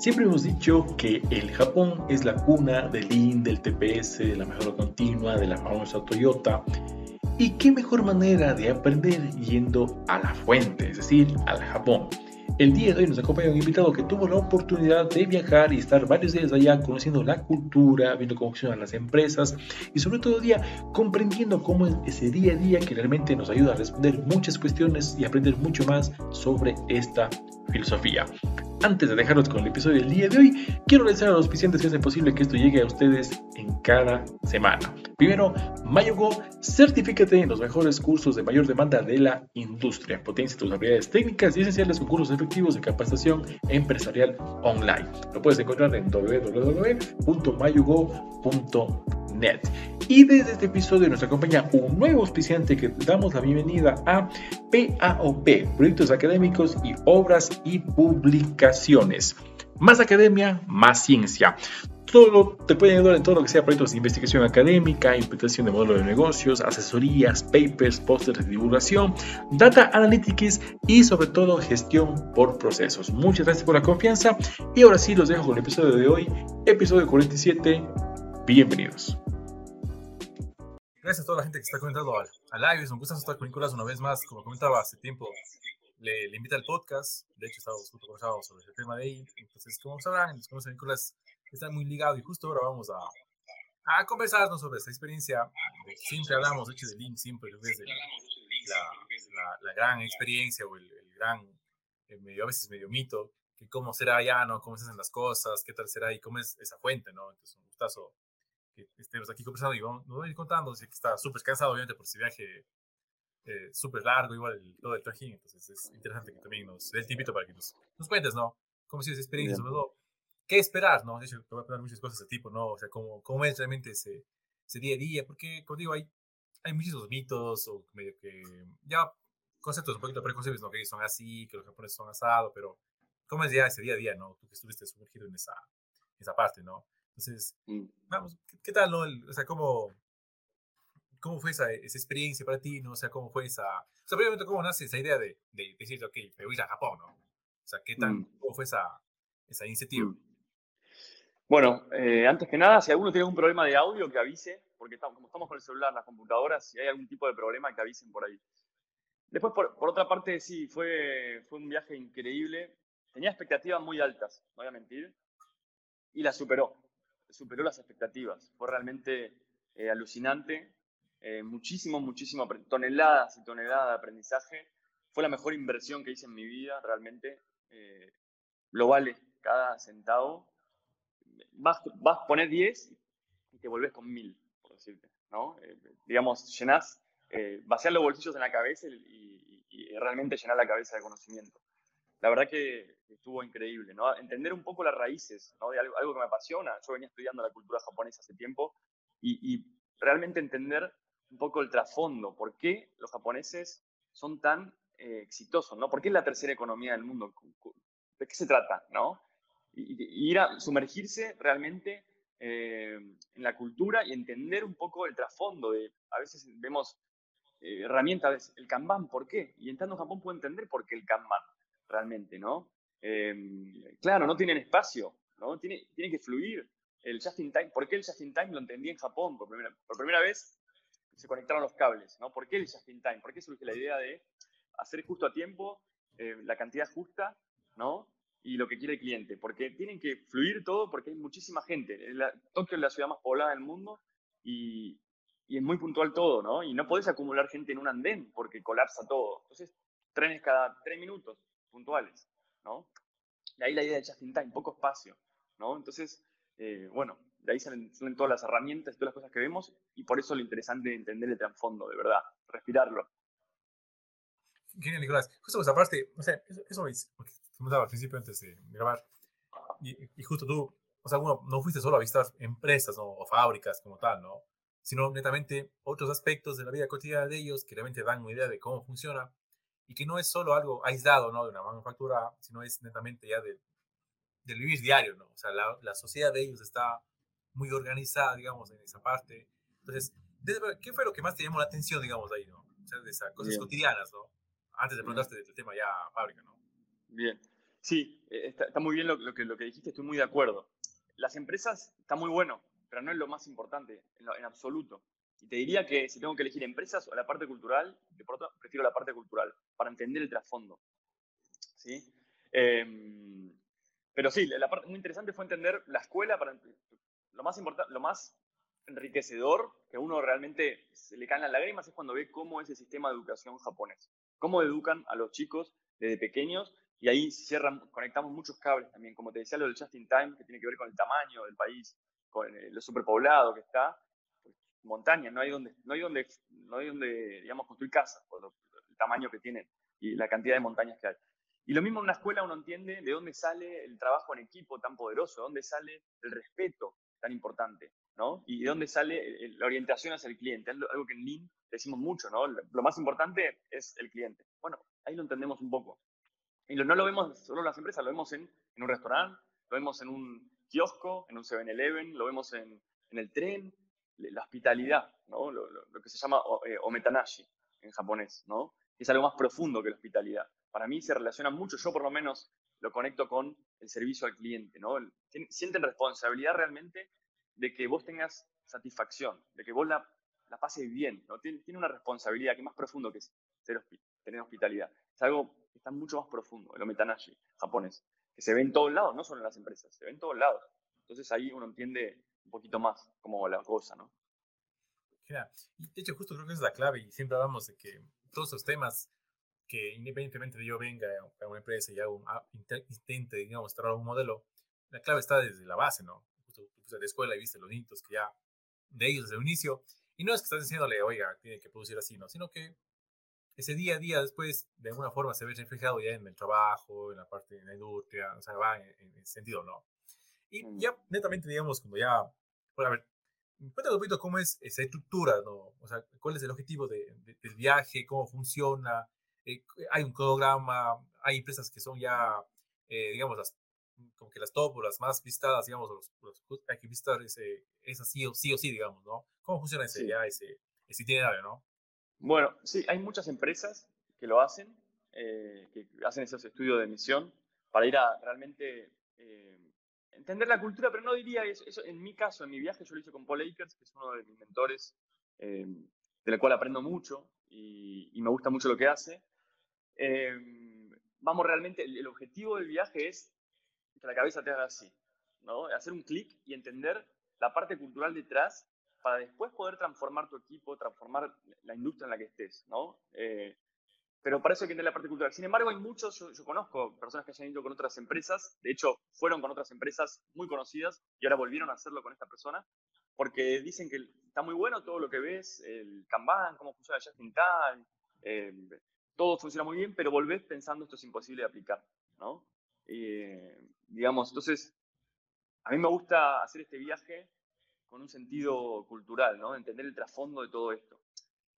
Siempre hemos dicho que el Japón es la cuna del Lean, del TPS, de la mejora continua, de la famosa Toyota. ¿Y qué mejor manera de aprender yendo a la fuente, es decir, al Japón? El día de hoy nos acompaña un invitado que tuvo la oportunidad de viajar y estar varios días allá conociendo la cultura, viendo cómo funcionan las empresas y sobre todo día comprendiendo cómo es ese día a día que realmente nos ayuda a responder muchas cuestiones y aprender mucho más sobre esta filosofía. Antes de dejarlos con el episodio del día de hoy, quiero agradecer a los auspiciantes que hacen posible que esto llegue a ustedes en cada semana. Primero, MayoGo, certifícate en los mejores cursos de mayor demanda de la industria. Potencia tus habilidades técnicas y esenciales con cursos efectivos de capacitación empresarial online. Lo puedes encontrar en www.mayogo.net. Y desde este episodio nos acompaña un nuevo auspiciante que damos la bienvenida a PAOP, Proyectos Académicos y Obras y Publicaciones. Más academia, más ciencia. Todo te puede ayudar en todo lo que sea proyectos de investigación académica, implementación de modelos de negocios, asesorías, papers, pósteres de divulgación, data analytics y sobre todo gestión por procesos. Muchas gracias por la confianza y ahora sí los dejo con el episodio de hoy, episodio 47. Bienvenidos. Gracias a toda la gente que está comentando al, al live. Es un gusto estar con Nicolás una vez más. Como comentaba hace tiempo, le, le invita al podcast. De hecho, estábamos justo conversando sobre el tema de ahí. Entonces, como sabrán, los conocen Nicolás está muy ligado y justo ahora vamos a, a conversarnos sobre esta experiencia. Siempre hablamos, de hecho, de Link, siempre desde la, la, la, gran experiencia o el, el gran, el eh, medio, a veces medio mito, que cómo será allá, ¿no? Cómo se hacen las cosas, qué tal será y cómo es esa fuente, ¿no? Entonces, un gustazo que estemos aquí conversando y vamos, nos voy a ir contando, sé que está súper cansado, obviamente, por ese viaje eh, súper largo, igual el, todo el trajín, entonces es interesante que también nos dé el tipito para que nos, nos cuentes, ¿no? ¿Cómo sido esa experiencia? Sobre todo, ¿qué esperar, no? De hecho, te voy a preguntar muchas cosas de tipo, ¿no? O sea, ¿cómo, cómo es realmente ese, ese día a día? Porque, como digo, hay, hay muchísimos mitos o medio que ya conceptos un poquito preconcebidos, ¿no? Que son así, que los japoneses son asados, pero ¿cómo es ya ese día a día, no? Tú que estuviste sumergido en esa, esa parte, ¿no? Entonces, mm. vamos, ¿qué, tal, no? o sea, ¿cómo, ¿cómo fue esa, esa, experiencia para ti, no? O sea, ¿cómo fue esa... O sea, primeramente, ¿cómo nace esa idea de, de decir, ok, me voy a Japón, ¿no? O sea, ¿qué tal, mm. cómo fue esa, esa iniciativa? Mm. Bueno, eh, antes que nada, si alguno tiene algún problema de audio, que avise, porque estamos, como estamos con el celular, las computadoras, si hay algún tipo de problema, que avisen por ahí. Después, por, por otra parte, sí, fue, fue un viaje increíble. Tenía expectativas muy altas, no voy a mentir, y la superó superó las expectativas. Fue realmente eh, alucinante. Eh, muchísimo, muchísimo, toneladas y toneladas de aprendizaje. Fue la mejor inversión que hice en mi vida, realmente. Eh, lo vale cada centavo. Vas, vas a poner 10 y te volvés con 1000, por decirte. ¿no? digamos, llenás, vaciar los bolsillos en la cabeza y, y realmente llenar la cabeza de conocimiento la verdad que estuvo increíble, ¿no? Entender un poco las raíces, ¿no? De algo, algo que me apasiona. Yo venía estudiando la cultura japonesa hace tiempo y, y, realmente entender un poco el trasfondo, por qué los japoneses son tan eh, exitosos, ¿no? ¿Por qué es la tercera economía del mundo? ¿De qué se trata, no? Y, ir a sumergirse realmente eh, en la cultura y entender un poco el trasfondo de, a veces vemos eh, herramientas, el Kanban, ¿por qué? Y entrando en Japón puedo entender por qué el Kanban realmente, ¿no? Em, claro, no tienen espacio, ¿no? Tiene, tiene que fluir el just in time. ¿Por qué el just in time lo entendí en Japón? Por primera, por primera vez se conectaron los cables, ¿no? ¿Por qué el just in time? ¿Por qué surge la idea de hacer justo a tiempo, eh, la cantidad justa, ¿no? Y lo que quiere el cliente. Porque tienen que fluir todo porque hay muchísima gente. Tokio es la ciudad más poblada del mundo y, y es muy puntual todo, ¿no? Y no podés acumular gente en un andén porque colapsa todo. Entonces, trenes cada tres minutos puntuales, ¿no? De ahí la idea de just in time, poco espacio, ¿no? Entonces, eh, bueno, de ahí salen, todas las herramientas, todas las cosas que vemos y por eso lo interesante de entender el trasfondo, de verdad, respirarlo. Genial, Nicolás. Justo esa parte, o sea, eso, eso es, comentaba al principio antes de grabar, y, y, justo tú, o sea, uno no fuiste solo a visitar empresas ¿no? o fábricas como tal, ¿no? Sino netamente otros aspectos de la vida cotidiana de ellos que realmente dan una idea de cómo funciona y que no es solo algo aislado, ¿no? De una manufactura, sino es netamente ya de, del vivir diario, ¿no? O sea, la, la, sociedad de ellos está muy organizada, digamos, en esa parte. Entonces, ¿qué fue lo que más te llamó la atención, digamos, ahí, ¿no? O sea, de esas cosas cotidianas, ¿no? Antes de preguntarte del tema ya fábrica, ¿no? Bien. Sí, eh, está, muy bien lo, que, lo que dijiste, estoy muy de acuerdo. Las empresas está muy bueno, pero no es lo más importante en, absoluto. Y te diría que si tengo que elegir empresas o la parte cultural, de por prefiero la parte cultural, para entender el trasfondo. ¿Sí? Em, pero sí, la parte muy interesante fue entender la escuela para lo más importante, lo más enriquecedor que uno realmente se le caen las lágrimas es cuando ve cómo es el sistema de educación japonés, cómo educan a los chicos desde pequeños y ahí cierran, conectamos muchos cables también, como te decía lo del just in time, que tiene que ver con el tamaño del país, con lo superpoblado que está, montaña, no hay donde, no hay donde, no hay donde, digamos, construir casas, por el tamaño que tienen y la cantidad de montañas que hay. Y lo mismo en una escuela uno entiende de dónde sale el trabajo en equipo tan poderoso, de dónde sale el respeto tan importante, ¿no? Y de dónde sale la orientación hacia el cliente, algo que en Lean decimos mucho, ¿no? Lo más importante es el cliente. Bueno, ahí lo entendemos un poco. Y no lo vemos solo en las empresas, lo vemos en, un restaurante, lo vemos en un kiosco, en un 7-Eleven, lo vemos en, el tren, la hospitalidad, ¿no? Lo, que se llama eh, ometanashi en japonés, ¿no? Es algo más profundo que la hospitalidad. Para mí se relaciona mucho, yo por lo menos lo conecto con el servicio al cliente, ¿no? Sienten responsabilidad realmente de que vos tengas satisfacción, de que vos la, la pases bien, ¿no? Tiene, una responsabilidad que es más profundo que ser, tener hospitalidad. Es algo está mucho más profundo, el ometanashi japonés, que se ve en todos lados, no solo en las empresas, se ve en todos lados. Entonces ahí uno entiende un poquito más cómo la cosa, ¿no? Y de hecho, justo creo que es la clave y siempre hablamos de que todos esos temas que independientemente de yo venga a una empresa y hago intente, digamos, traer un modelo, la clave está desde la base, ¿no? Justo tú la escuela y viste los niños que ya de ellos desde el inicio, y no es que estás diciéndole, oiga, tiene que producir así, ¿no? Sino que ese día a día después de alguna forma se ve reflejado ya en el trabajo, en la parte de la industria, o sea, va en, ese sentido, ¿no? Y mm. ya netamente, digamos, como ya, bueno, a ver, cuéntame un poquito cómo es esa estructura, ¿no? O sea, cuál es el objetivo de, del viaje, cómo funciona, eh, hay un programa, hay empresas que son ya, eh, digamos, las, como que las top o las más visitadas, digamos, los, los hay que visitar ese, esa sí o sí, o sí digamos, ¿no? ¿Cómo funciona ese, ya ese, ese itinerario, ¿no? Bueno, sí, hay muchas empresas que lo hacen, eh, que hacen esos estudios de emisión para ir a realmente eh, entender la cultura, pero no diría eso, eso, En mi caso, en mi viaje, yo lo hice con Paul Akers, que es uno de mis mentores, eh, del cual aprendo mucho y, me gusta mucho lo que hace. vamos, realmente, el, objetivo del viaje es que la cabeza te haga así, ¿no? Hacer un clic y entender la parte cultural detrás para después poder transformar tu equipo, transformar la industria en la que estés, ¿no? Eh, pero hay que entender la parte cultural. Sin embargo, hay muchos, yo, conozco personas que hayan ido con otras empresas, de hecho, fueron con otras empresas muy conocidas y ahora volvieron a hacerlo con esta persona, porque dicen que está muy bueno todo lo que ves, el Kanban, cómo funciona el Just in Time, eh, todo funciona muy bien, pero volvés pensando esto es imposible de aplicar, ¿no? Eh, digamos, entonces, a mí me gusta hacer este viaje con un sentido cultural, ¿no? Entender el trasfondo de todo esto.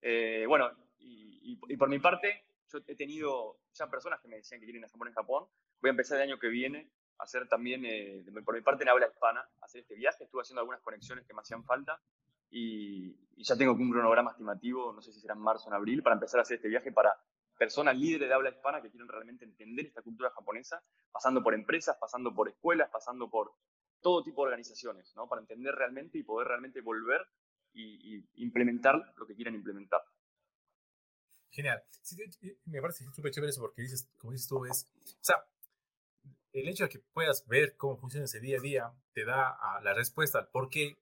Eh, bueno, y, por mi parte, yo he tenido ya personas que me decían que quieren a Japón en Japón. Voy a empezar el año que viene a hacer también, eh, por mi parte, en habla hispana, hacer este viaje. Estuve haciendo algunas conexiones que me hacían falta y, ya tengo un cronograma estimativo, no sé si será en marzo o en abril, para empezar a hacer este viaje para personas líderes de habla hispana que quieren realmente entender esta cultura japonesa, pasando por empresas, pasando por escuelas, pasando por todo tipo de organizaciones, ¿no? Para entender realmente y poder realmente volver y, implementar lo que quieran implementar. Genial. me parece súper chévere eso porque dices, como dices tú, es, o sea, el hecho de que puedas ver cómo funciona ese día a día te da la respuesta al por qué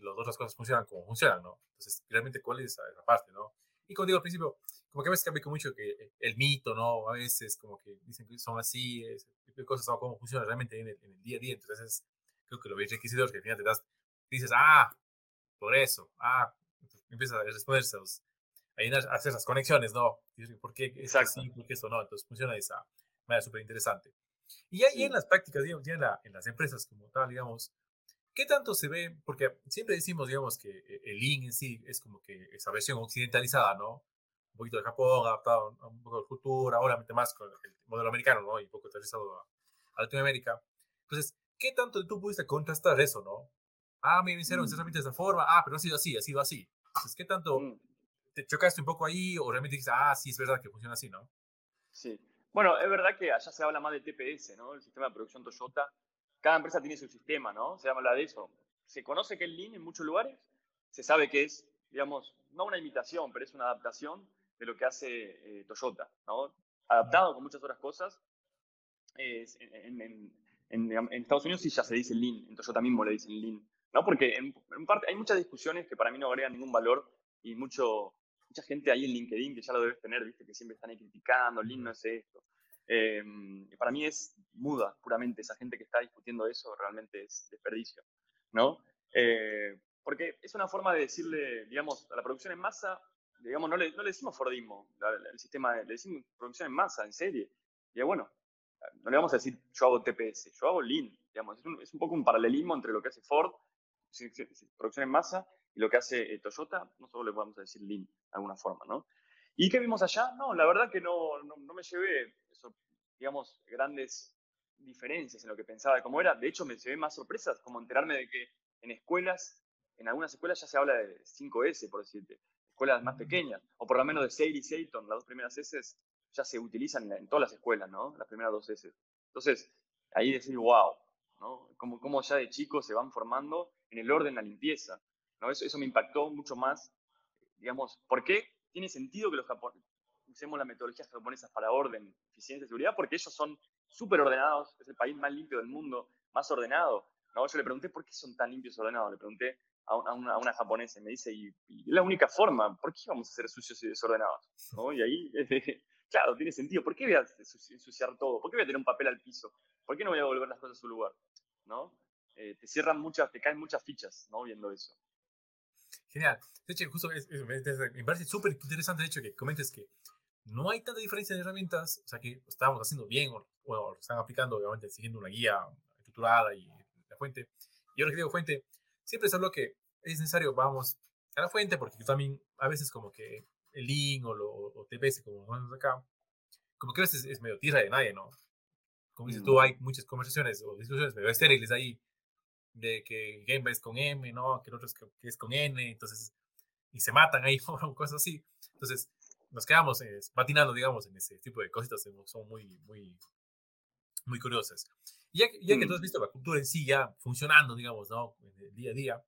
las otras cosas funcionan como funcionan, ¿no? Entonces, realmente, ¿cuál es esa parte, no? Y como digo al principio, como que a veces cambia mucho que el mito, ¿no? A veces como que dicen que son así, ese tipo de cosas, ¿no? Cómo funciona realmente en el, en el día a día. Entonces, creo que lo veis requisitos que al final te das, dices, ah, por eso, ah, empiezas a responderse, a hacer esas conexiones, ¿no? ¿Por qué es así? ¿Por qué esto no? Entonces funciona de esa manera súper interesante. Y ahí en las prácticas, digamos, ya en, en, las empresas como tal, digamos, ¿qué tanto se ve? Porque siempre decimos, digamos, que eh, el Lean en sí es como que esa versión occidentalizada, ¿no? Un poquito de Japón, adaptado a un poco de cultura, obviamente más con el modelo americano, ¿no? Y un poco aterrizado a, a Latinoamérica. Entonces, ¿qué tanto tú pudiste contrastar eso, no? Ah, me hicieron mm. de esa forma, ah, pero no ha sido así, ha sido así. Entonces, ¿qué tanto mm. Te chocaste un poco ahí o realmente dices, ah, sí, es verdad que funciona así, ¿no? Sí. Bueno, es verdad que allá se habla más de TPS, ¿no? El sistema de producción Toyota. Cada empresa tiene su sistema, ¿no? Se habla de eso. Se conoce que es Lean en muchos lugares, se sabe que es, digamos, no una imitación, pero es una adaptación de lo que hace eh, Toyota, ¿no? Adaptado con muchas otras cosas. en, Estados Unidos sí ya se dice Lean, en Toyota mismo le dicen Lean, ¿no? Porque en, parte hay muchas discusiones que para mí no agregan ningún valor y mucho, mucha gente ahí en LinkedIn que ya lo debes tener, viste, que siempre están ahí criticando, Lean no es esto. Em, para mí es muda, puramente. Esa gente que está discutiendo eso realmente es desperdicio, ¿no? Eh, porque es una forma de decirle, digamos, a la producción en masa, digamos, no le, no le decimos Fordismo, el sistema, le decimos producción en masa, en serie. Y bueno, no le vamos a decir yo hago TPS, yo hago Lean, digamos, es un, es un poco un paralelismo entre lo que hace Ford, producción en masa, y lo que hace eh, Toyota, no solo le podemos decir Lean de alguna forma, ¿no? ¿Y qué vimos allá? No, la verdad que no, no, me llevé, digamos, grandes diferencias en lo que pensaba de cómo era. De hecho, me llevé más sorpresas, como enterarme de que en escuelas, en algunas escuelas ya se habla de 5S, por decirte, escuelas más pequeñas, o por lo menos de Sale y Seiton, las dos primeras S ya se utilizan en todas las escuelas, ¿no? Las primeras dos S. Entonces, ahí decir, wow, ¿no? Como, como ya de chicos se van formando en el orden, la limpieza, ¿no? Eso, eso me impactó mucho más, digamos, ¿por qué tiene sentido que los japoneses usemos las metodologías japonesas para orden, eficiencia y seguridad? Porque ellos son súper ordenados, es el país más limpio del mundo, más ordenado. ¿no? Yo le pregunté por qué son tan limpios y ordenados, le pregunté a una, a una japonesa y me dice, y, es la única forma, ¿por qué vamos a ser sucios y desordenados? ¿no? Y ahí claro, tiene sentido. ¿Por qué voy a ensuciar todo? ¿Por qué voy a tener un papel al piso? ¿Por qué no voy a devolver las cosas a su lugar? ¿No? Eh, te cierran muchas, te caen muchas fichas, ¿no? Viendo eso. Genial. De hecho, justo me parece súper interesante de hecho que comentes que no hay tanta diferencia de herramientas, o sea que estamos haciendo bien o, o están aplicando, obviamente, siguiendo una guía estructurada y la fuente. Y ahora que digo fuente, siempre es algo que es necesario, vamos a la fuente, porque también a veces como que el link o, lo, o TPS, como vamos acá, como que a veces es medio tierra de nadie, ¿no? Como dices tú, mm. hay muchas conversaciones o discusiones medio estériles ahí de que Game es con M, ¿no? Que el otro es, que es con N, entonces, y se matan ahí, o cosas así. Entonces, nos quedamos eh, patinando, digamos, en ese tipo de cositas, son muy, muy, muy curiosas. Y ya, ya que tú has mm. visto la cultura en sí ya funcionando, digamos, ¿no? En el día a día,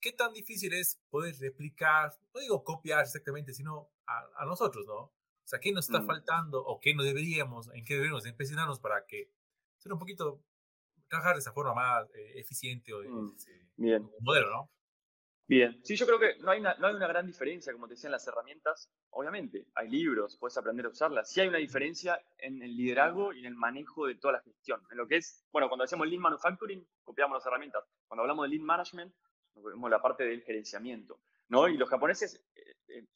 ¿qué tan difícil es poder replicar, no digo copiar exactamente, sino a, nosotros, ¿no? O sea, ¿qué nos está mm. faltando o qué no deberíamos, en qué deberíamos empezarnos para que sea un poquito, trabajar de esa forma más eh, eficiente o de, mm. Bien. modelo, ¿no? Bien, sí, yo creo que no hay, una, no hay una gran diferencia, como te decía, en las herramientas. Obviamente, hay libros, puedes aprender a usarlas. Sí hay una diferencia en el liderazgo y en el manejo de toda la gestión. En lo que es, bueno, cuando hacemos Lean Manufacturing, copiamos las herramientas. Cuando hablamos de Lean Management, vemos la parte del gerenciamiento, ¿no? Y los japoneses eh, eh,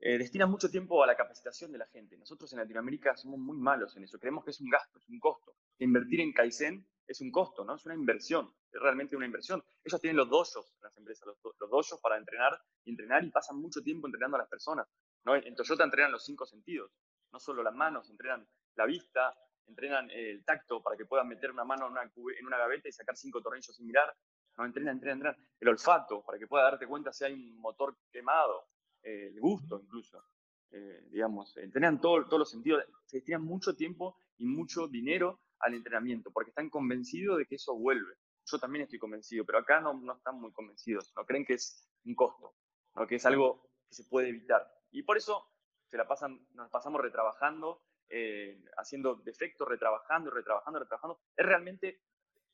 eh, destinan mucho tiempo a la capacitación de la gente. Nosotros en Latinoamérica somos muy malos en eso. Creemos que es un gasto, es un costo. invertir en Kaizen es un costo, ¿no? Es una inversión, es realmente una inversión. Ellos tienen los dojos las empresas, los, los para entrenar y entrenar y pasan mucho tiempo entrenando a las personas, ¿no? En Toyota entrenan los cinco sentidos, no solo las manos, entrenan la vista, entrenan el tacto para que puedan meter una mano en una, en una gaveta y sacar cinco tornillos sin mirar, ¿no? Entrena, entrena, entrena. El olfato, para que pueda darte cuenta si hay un motor quemado. Eh, el gusto, incluso. Eh, digamos, entrenan todo, todos los sentidos. Se destinan mucho tiempo y mucho dinero al entrenamiento, porque están convencidos de que eso vuelve. Yo también estoy convencido, pero acá no, no están muy convencidos. No creen que es un costo, ¿no? que es algo que se puede evitar. Y por eso se la pasan, nos pasamos retrabajando, eh, haciendo defectos, retrabajando, retrabajando, retrabajando. Es realmente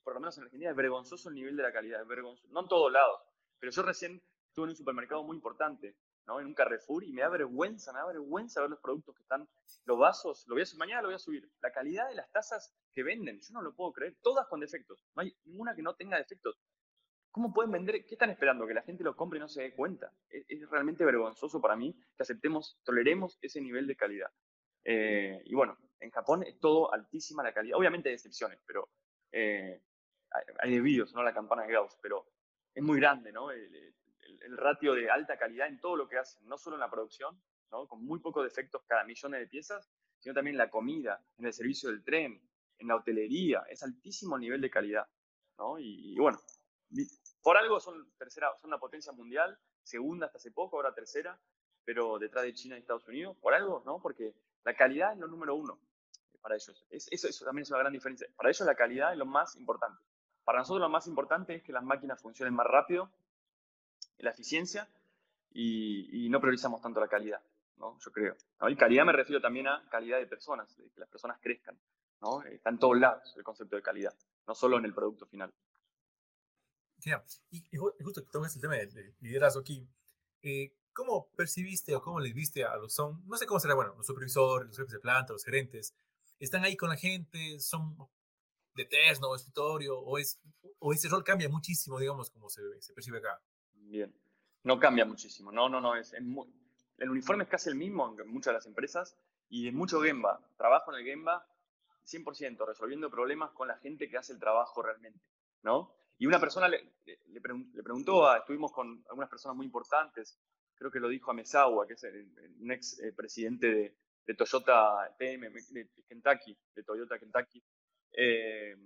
por lo menos en Argentina, es vergonzoso el nivel de la calidad, es vergonzoso. No en todos lados, pero yo recién estuve en un supermercado muy importante, ¿no? En un Carrefour y me da vergüenza, me da vergüenza ver los productos que están, los vasos, lo voy a, mañana lo voy a subir. La calidad de las tazas que venden, yo no lo puedo creer, todas con defectos, no hay ninguna que no tenga defectos. ¿Cómo pueden vender? ¿Qué están esperando? ¿Que la gente lo compre y no se dé cuenta? Es, realmente vergonzoso para mí que aceptemos, toleremos ese nivel de calidad. Eh, y bueno, en Japón es todo altísima la calidad. Obviamente hay excepciones, pero eh, hay desvíos, ¿no? La campana de Gauss, pero es muy grande, ¿no? Ratio de alta calidad en todo lo que hacen, no solo en la producción, ¿no? Con muy pocos defectos cada millón de piezas, sino también en la comida, en el servicio del tren, en la hotelería, es altísimo nivel de calidad, ¿no? Y, bueno, por algo son tercera, son una potencia mundial, segunda hasta hace poco, ahora tercera, pero detrás de China y Estados Unidos, por algo, ¿no? Porque la calidad es lo número uno, para ellos. eso, eso también es una gran diferencia. Para ellos la calidad es lo más importante. Para nosotros lo más importante es que las máquinas funcionen más rápido, la eficiencia, y, no priorizamos tanto la calidad, ¿no? Yo creo. Y calidad me refiero también a calidad de personas, de que las personas crezcan, ¿no? Está en todos lados el concepto de calidad, no solo en el producto final. y, justo que tomas el tema de liderazgo aquí, eh, ¿cómo percibiste o cómo les viste a los son, no sé cómo será, bueno, los supervisores, los jefes de planta, los gerentes, están ahí con la gente, son de test, ¿no? Escritorio, o, es, o ese rol cambia muchísimo, digamos, como se, se percibe acá. Bien, no cambia muchísimo, no, no, no, es, el uniforme es casi el mismo en muchas de las empresas y es mucho Gemba, trabajo en el Gemba 100%, resolviendo problemas con la gente que hace el trabajo realmente, ¿no? Y una persona le, le, preguntó, a, estuvimos con algunas personas muy importantes, creo que lo dijo a Mesawa, que es un ex eh, presidente de, Toyota TM, de Kentucky, de Toyota Kentucky. Eh,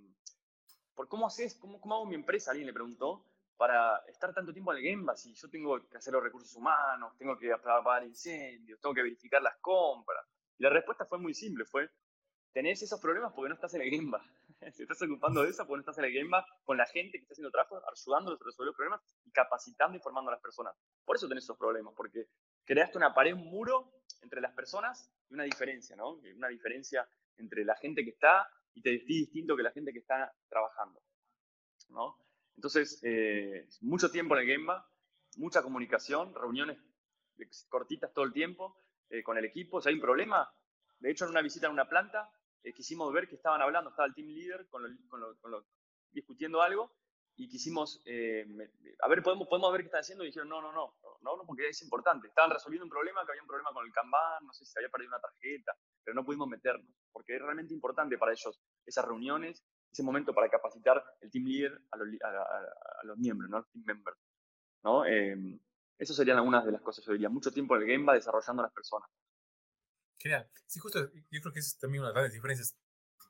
¿Por cómo haces, cómo, cómo hago mi empresa? Alguien le preguntó, para estar tanto tiempo en el Gemba, si yo tengo que hacer los recursos humanos, tengo que apagar incendios, tengo que verificar las compras. Y la respuesta fue muy simple, fue, tenés esos problemas porque no estás en el Gemba. Si estás ocupando de eso porque no estás en el Gemba con la gente que está haciendo trabajo, ayudándolos a resolver los problemas y capacitando y formando a las personas. Por eso tenés esos problemas, porque creaste una pared, un muro entre las personas y una diferencia, ¿no? Una diferencia entre la gente que está y te vestís distinto que la gente que está trabajando, ¿no? Entonces, eh, mucho tiempo en el Gemba, mucha comunicación, reuniones cortitas todo el tiempo eh, con el equipo. Si hay un problema, de hecho, en una visita en una planta, eh, quisimos ver que estaban hablando, estaba el team leader con discutiendo algo y quisimos, a ver, podemos, podemos ver qué están haciendo y dijeron, no, no, no, no, no, porque es importante. Estaban resolviendo un problema, que había un problema con el Kanban, no sé si se había perdido una tarjeta, pero no pudimos meternos, porque es realmente importante para ellos esas reuniones ese momento para capacitar el team leader a los, miembros, ¿no? team members. ¿no? Eh, eso serían algunas de las cosas, yo diría. Mucho tiempo en el game va desarrollando a las personas. Genial. Sí, justo, yo creo que es también una de las grandes diferencias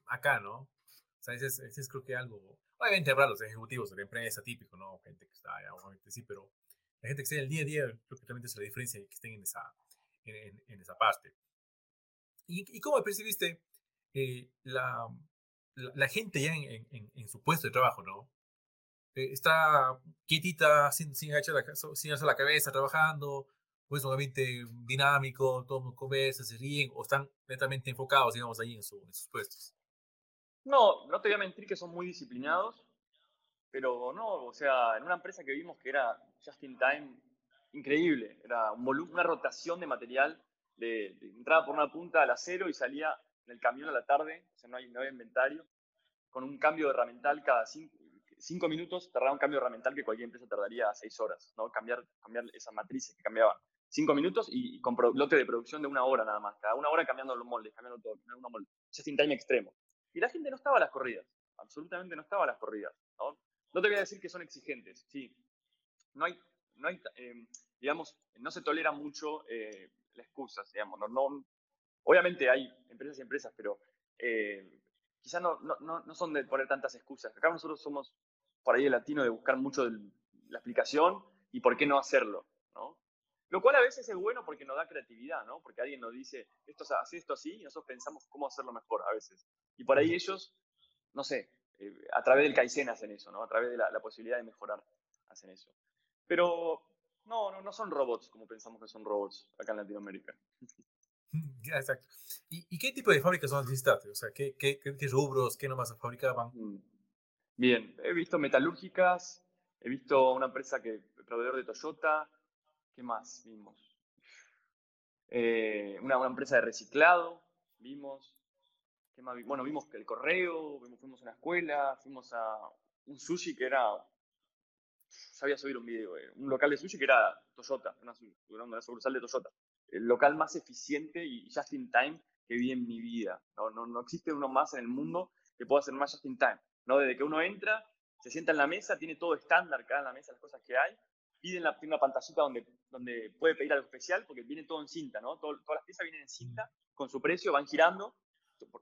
acá, ¿no? O sea, ese es, creo que algo, obviamente habrá los ejecutivos de la empresa, típico, ¿no? Gente que está allá, obviamente sí, pero la gente que está en el día a día, creo que realmente es la diferencia que estén en esa, en, esa parte. ¿Y, cómo percibiste eh, la, la, gente ya en, en, su puesto de trabajo, ¿no? Eh, está quietita, sin, sin, agachar la, sin hacer la cabeza, trabajando, pues un ambiente dinámico, todo mundo conversa, se ríen, o están netamente enfocados, digamos, ahí en, sus puestos. No, no te voy a mentir que son muy disciplinados, pero no, o sea, en una empresa que vimos que era just in time, increíble, era un una rotación de material, de, de entraba por una punta al acero y salía en el camión a la tarde, o sea, no hay, no hay inventario, con un cambio de herramental cada cinco, cinco minutos, tardaba un cambio de herramental que cualquier empresa tardaría seis horas, ¿no? Cambiar, cambiar esas matrices que cambiaban cinco minutos y, con bloque de producción de una hora nada más, cada una hora cambiando los moldes, cambiando todo, una molde, just in time extremo. Y la gente no estaba a las corridas, absolutamente no estaba a las corridas, ¿no? No te voy a decir que son exigentes, sí. No hay, no hay eh, digamos, no se tolera mucho eh, la excusa, digamos, no, no, Obviamente hay empresas y empresas, pero eh, quizás no, no, no, son de poner tantas excusas. Acá nosotros somos por ahí el latino de buscar mucho la explicación y por qué no hacerlo, ¿no? Lo cual a veces es bueno porque nos da creatividad, ¿no? Porque alguien nos dice, esto hace esto así, y nosotros pensamos cómo hacerlo mejor a veces. Y por ahí ellos, no sé, eh, a través del Kaizen hacen eso, ¿no? A través de la, la, posibilidad de mejorar hacen eso. Pero no, no, no son robots como pensamos que son robots acá en Latinoamérica. Exacto. ¿Y, qué tipo de fábricas son visitaste? O sea, ¿qué, qué, qué rubros, qué nomás fabricaban? Mm. Bien, he visto metalúrgicas, he visto una empresa que, proveedor de Toyota, ¿qué más vimos? Eh, una, una, empresa de reciclado, vimos, ¿qué más? Bueno, vimos el correo, fuimos a una escuela, fuimos a un sushi que era, sabía subir un video, eh, un local de sushi que era Toyota, una, una sucursal de Toyota el local más eficiente y just in time que vi en mi vida. No, no, no existe uno más en el mundo que pueda hacer más just in time. ¿no? Desde que uno entra, se sienta en la mesa, tiene todo estándar cada en la mesa, las cosas que hay, pide la, una pantallita donde, donde puede pedir algo especial porque viene todo en cinta, ¿no? todas las piezas vienen en cinta con su precio, van girando.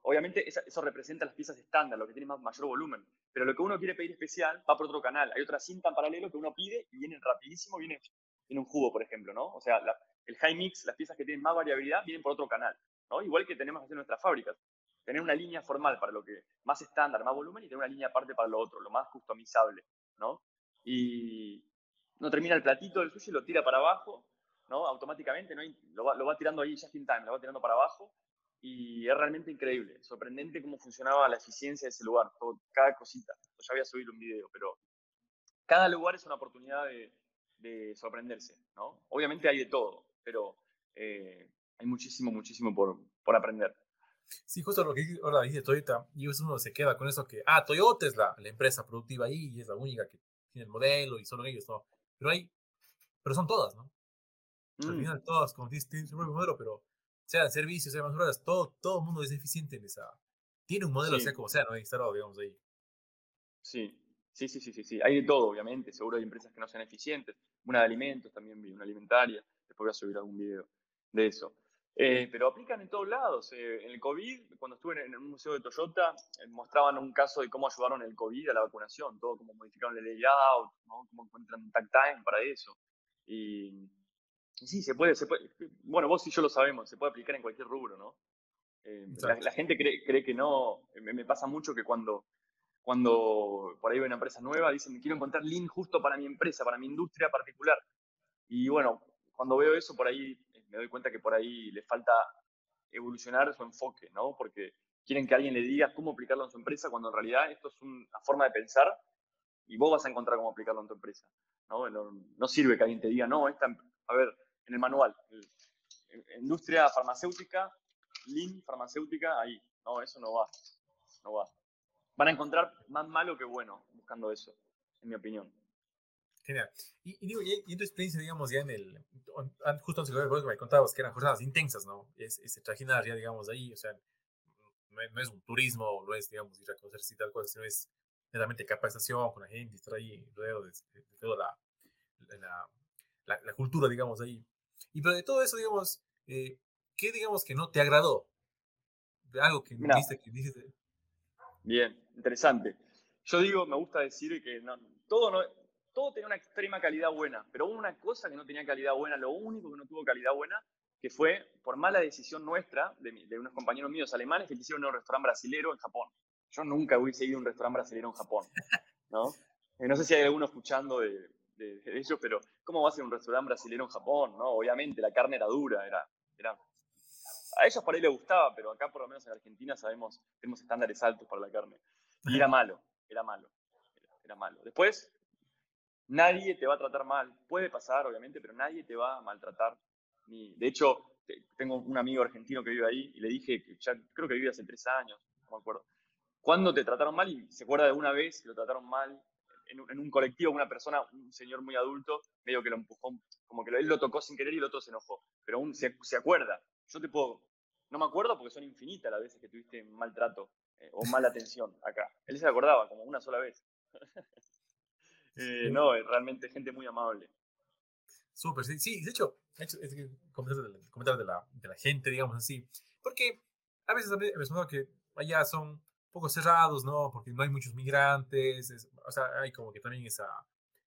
Obviamente eso representa las piezas estándar, lo que tiene más, mayor volumen. Pero lo que uno quiere pedir especial va por otro canal. Hay otra cinta en paralelo que uno pide y viene rapidísimo, viene en un jugo, por ejemplo, ¿no? O sea, la, el high mix, las piezas que tienen más variabilidad, vienen por otro canal, ¿no? Igual que tenemos que hacer nuestras fábricas. tener una línea formal para lo que más estándar, más volumen, y tener una línea aparte para lo otro, lo más customizable, ¿no? Y no termina el platito del sushi lo tira para abajo, ¿no? Automáticamente, ¿no? lo, va, lo va tirando ahí just in time, lo va tirando para abajo, y es realmente increíble, sorprendente cómo funcionaba la eficiencia de ese lugar, cada cosita. Yo ya había subido un video, pero cada lugar es una oportunidad de, de sorprenderse, ¿no? Obviamente hay de todo, pero eh, hay muchísimo, muchísimo por, por aprender. Sí, justo lo que ahora dice Toyota, y uno se queda con eso que, ah, Toyota es la, la, empresa productiva ahí y es la única que tiene el modelo y solo ellos, ¿no? Pero hay, pero son todas, ¿no? Al mm. final todas, dices, tienen su propio modelo, pero sean servicios, sean más todo, todo el mundo es eficiente en esa. Tiene un modelo, sea como sea, ¿no? Instalado, digamos, ahí. Sí, sí, sí, sí, sí, sí. Hay de todo, obviamente. Seguro hay empresas que no sean eficientes. Una de alimentos también vi, una alimentaria. Después voy a subir algún video de eso. Eh, pero aplican en todos lados. Eh, en el COVID, cuando estuve en, un museo de Toyota, eh, mostraban un caso de cómo ayudaron el COVID a la vacunación, todo cómo modificaron el layout, ¿no? cómo encuentran tag time para eso. Y, sí, se puede, se puede, bueno, vos y yo lo sabemos, se puede aplicar en cualquier rubro, ¿no? La, gente cree, cree, que no, me, me, pasa mucho que cuando, cuando por ahí hay una empresa nueva, dicen, quiero encontrar Lean justo para mi empresa, para mi industria particular. Y bueno, cuando veo eso, por ahí me doy cuenta que por ahí le falta evolucionar su enfoque, ¿no? Porque quieren que alguien le diga cómo aplicarlo en su empresa, cuando en realidad esto es una forma de pensar y vos vas a encontrar cómo aplicarlo en tu empresa. No, no, sirve que alguien te diga, no, esta, a ver, en el manual, industria farmacéutica, lean farmacéutica, ahí. No, eso no va. No va. Van a encontrar más malo que bueno buscando eso, en mi opinión. Genial. Y, digo, y, en tu experiencia, digamos, ya en el, justo antes de que me contabas que eran jornadas intensas, ¿no? Es, es trajinar ya, digamos, ahí, o sea, no, es un turismo, no es, digamos, ir a conocer si tal cosa, sino es netamente capacitación con la gente, estar ahí alrededor de, toda la, la, la, cultura, digamos, ahí. Y pero de todo eso, digamos, eh, ¿qué, digamos, que no te agradó? De algo que viste, que dices... Bien, interesante. Yo digo, me gusta decir que no, todo no, todo tenía una extrema calidad buena, pero hubo una cosa que no tenía calidad buena, lo único que no tuvo calidad buena, que fue por mala decisión nuestra, de, unos compañeros míos alemanes que quisieron un restaurante brasilero en Japón. Yo nunca hubiese ido a un restaurante brasilero en Japón, ¿no? Eh, no sé si hay alguno escuchando de, de, ellos, pero ¿cómo va a ser un restaurante brasilero en Japón, no? Obviamente, la carne era dura, era, era... A ellos por ahí les gustaba, pero acá por lo menos en Argentina sabemos, tenemos estándares altos para la carne. Y era malo, era malo, era malo. Después, Nadie te va a tratar mal. Puede pasar, obviamente, pero nadie te va a maltratar. Ni... De hecho, tengo un amigo argentino que vive ahí y le dije, que ya creo que vive hace tres años, no me acuerdo. ¿Cuándo te trataron mal? Y se acuerda de una vez que lo trataron mal en, un colectivo, una persona, un señor muy adulto, medio que lo empujó, como que él lo tocó sin querer y el otro se enojó. Pero aún se, acuerda. Yo te puedo, no me acuerdo porque son infinitas las veces que tuviste maltrato eh, o mala atención acá. Él se acordaba como una sola vez. Eh, no, es realmente gente muy amable. Súper, sí, sí, de hecho, es que comentar de la, de la gente, digamos así, porque a veces me suena que allá son un poco cerrados, ¿no? Porque no hay muchos migrantes, o sea, hay como que también esa,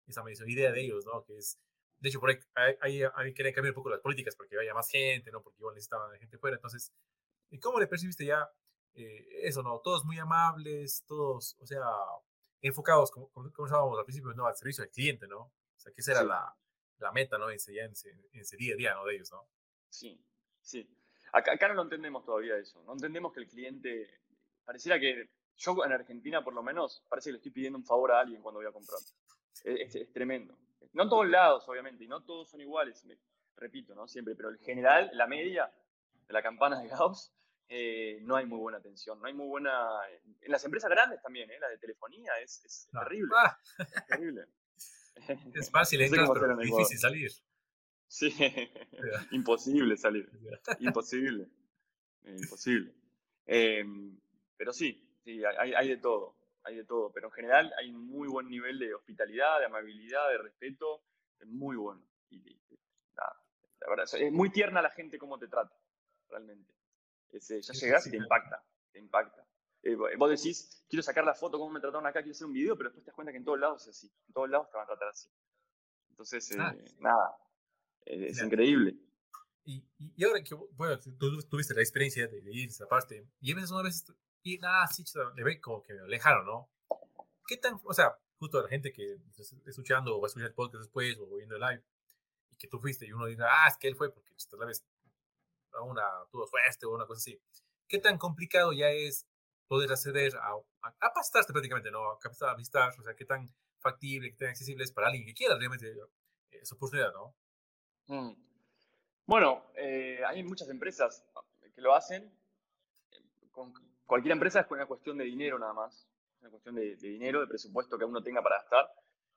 esa idea de ellos, ¿no? Que es, de hecho, por ahí hay, hay, que cambiar un poco las políticas porque haya más gente, ¿no? Porque igual necesitaban gente fuera, entonces, ¿cómo le percibiste ya eh, eso, ¿no? Todos muy amables, todos, o sea, enfocados, como, como conversábamos al principio, ¿no? al servicio del cliente, ¿no? O sea, que esa era la, la, meta, ¿no? En ese, en, ese, día a día, ¿no? De ellos, ¿no? Sí, sí. Acá, acá, no lo entendemos todavía eso. No entendemos que el cliente, pareciera que yo en Argentina por lo menos, parece que le estoy pidiendo un favor a alguien cuando voy a comprar. Es, es, tremendo. No en todos lados, obviamente, y no todos son iguales, repito, ¿no? Siempre, pero en general, la media de la campana de Gauss eh, no hay muy buena atención, no hay muy buena... En las empresas grandes también, ¿eh? la de telefonía, es, terrible. Ah. Es terrible. Es fácil entrar, pero es difícil salir. Sí, imposible salir. Imposible. Imposible. Em, pero sí, sí hay, hay, de todo, hay de todo. Pero en general hay un muy buen nivel de hospitalidad, de amabilidad, de respeto, es muy bueno. Y, nada, la verdad, es muy tierna la gente cómo te trata, realmente ya llegas y te impacta, te impacta. Eh, vos decís, quiero sacar la foto, cómo me trataron acá, quiero hacer un video, pero después te das cuenta que en todos lados es así, en todos lados te van a tratar así. Entonces, eh, nada, es increíble. Y, y, ahora que, bueno, tú tuviste la experiencia de, ir a esa parte, y a veces una vez, y nada, sí, le ve como que me alejaron, ¿no? ¿Qué tan, o sea, justo a la gente que está escuchando o va a escuchar el podcast después o viendo el live, y que tú fuiste y uno diga, ah, es que él fue porque tal vez a una, tuvo suerte o una cosa así. ¿Qué tan complicado ya es poder acceder a, a, a prácticamente, ¿no? A visitar, o sea, qué tan factible, qué tan accesible es para alguien que quiera realmente eh, esa oportunidad, ¿no? Mm. Bueno, eh, hay muchas empresas que lo hacen. Con cualquier empresa es una cuestión de dinero nada más. Es una cuestión de, dinero, de presupuesto que uno tenga para gastar.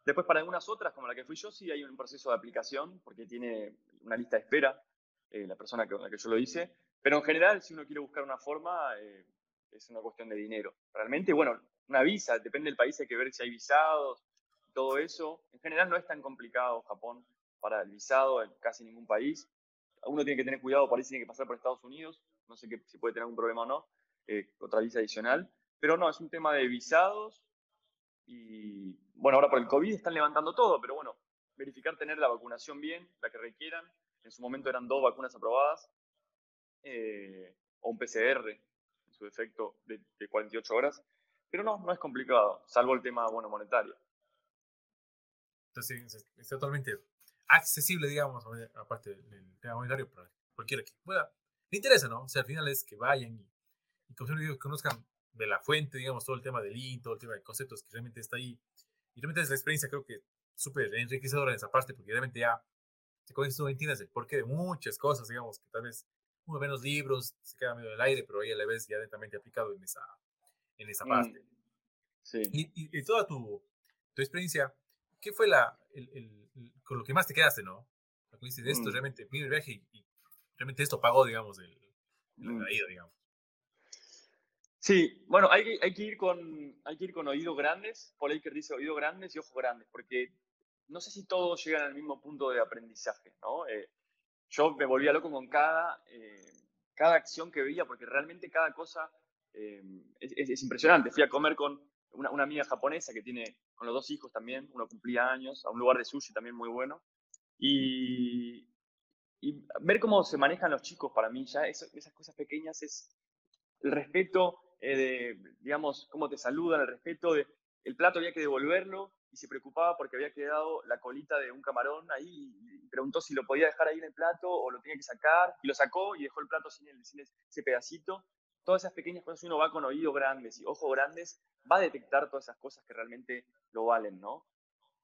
Después, para algunas otras, como la que fui yo, sí hay un proceso de aplicación, porque tiene una lista de espera, eh, la persona con la que yo lo hice. Pero en general, si uno quiere buscar una forma, eh, es una cuestión de dinero. Realmente, bueno, una visa, depende del país, hay que ver si hay visados, todo eso. En general no es tan complicado Japón para el visado en casi ningún país uno tiene que tener cuidado, parece que tiene que pasar por Estados Unidos, no sé si puede tener algún problema o no, eh, otra visa adicional, pero no, es un tema de visados y bueno, ahora por el COVID están levantando todo, pero bueno, verificar tener la vacunación bien, la que requieran, en su momento eran dos vacunas aprobadas, eh, o un PCR, en su defecto, de, 48 horas, pero no, no es complicado, salvo el tema, bueno, monetario. Entonces, es totalmente accesible, digamos, aparte del tema monetario, para cualquiera que pueda. Le interesa, ¿no? O sea, al final es que vayan y, y conozcan de la fuente, digamos, todo el tema del IN, todo el tema de conceptos que realmente está ahí. Y realmente es la experiencia, creo que súper enriquecedora en esa parte, porque realmente ya te conoces tú entiendes el porqué de muchas cosas, digamos, que tal vez uno ve los libros, se queda medio del aire, pero ahí a la vez ya directamente aplicado en esa, en esa parte. Sí. Y, y, toda tu, tu experiencia, ¿qué fue la, el, con lo que más te quedaste, ¿no? Lo que dices, esto mm. realmente, mi viaje y, realmente esto pagó, digamos, el, mm. la ida, digamos. Sí, bueno, hay hay, que ir con, hay que ir con oídos grandes, ahí que dice oídos grandes y ojos grandes, porque no sé si todos llegan al mismo punto de aprendizaje, ¿no? Eh, yo me volvía loco con cada, eh, cada acción que veía, porque realmente cada cosa eh, es, es, impresionante. Fui a comer con una, una, amiga japonesa que tiene con los dos hijos también, uno cumplía años, a un lugar de sushi también muy bueno. Y, y ver cómo se manejan los chicos para mí, ya esas cosas pequeñas es el respeto eh, de, digamos, cómo te saludan, el respeto de, el plato había que devolverlo y se preocupaba porque había quedado la colita de un camarón ahí y preguntó si lo podía dejar ahí en el plato o lo tenía que sacar y lo sacó y dejó el plato sin, el, sin ese pedacito todas esas pequeñas cosas, uno va con oídos grandes y ojos grandes, va a detectar todas esas cosas que realmente lo valen, ¿no?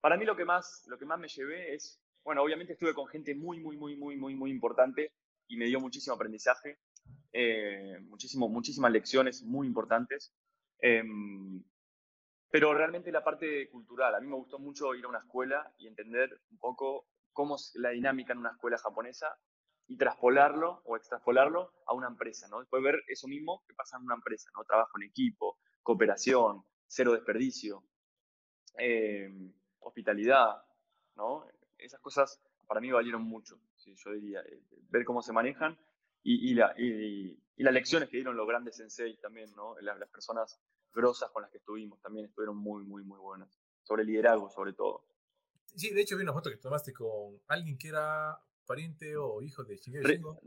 Para mí lo que más, lo que más me llevé es, bueno, obviamente estuve con gente muy, muy, muy, muy, muy, muy importante y me dio muchísimo aprendizaje, eh, muchísimas lecciones muy importantes. Em, pero realmente la parte cultural, a mí me gustó mucho ir a una escuela y entender un poco cómo es la dinámica en una escuela japonesa y traspolarlo o extrapolarlo a una empresa, ¿no? Después ver eso mismo que pasa en una empresa, ¿no? Trabajo en equipo, cooperación, cero desperdicio, eh, hospitalidad, ¿no? Esas cosas para mí valieron mucho, yo diría, eh, ver cómo se manejan y, y, la, y, las lecciones que dieron los grandes sensei también, ¿no? Las, las personas grosas con las que estuvimos también estuvieron muy, muy, muy buenas, sobre liderazgo sobre todo. Sí, de hecho vi una foto que tomaste con alguien que era pariente o hijo de Shigeo Shingo.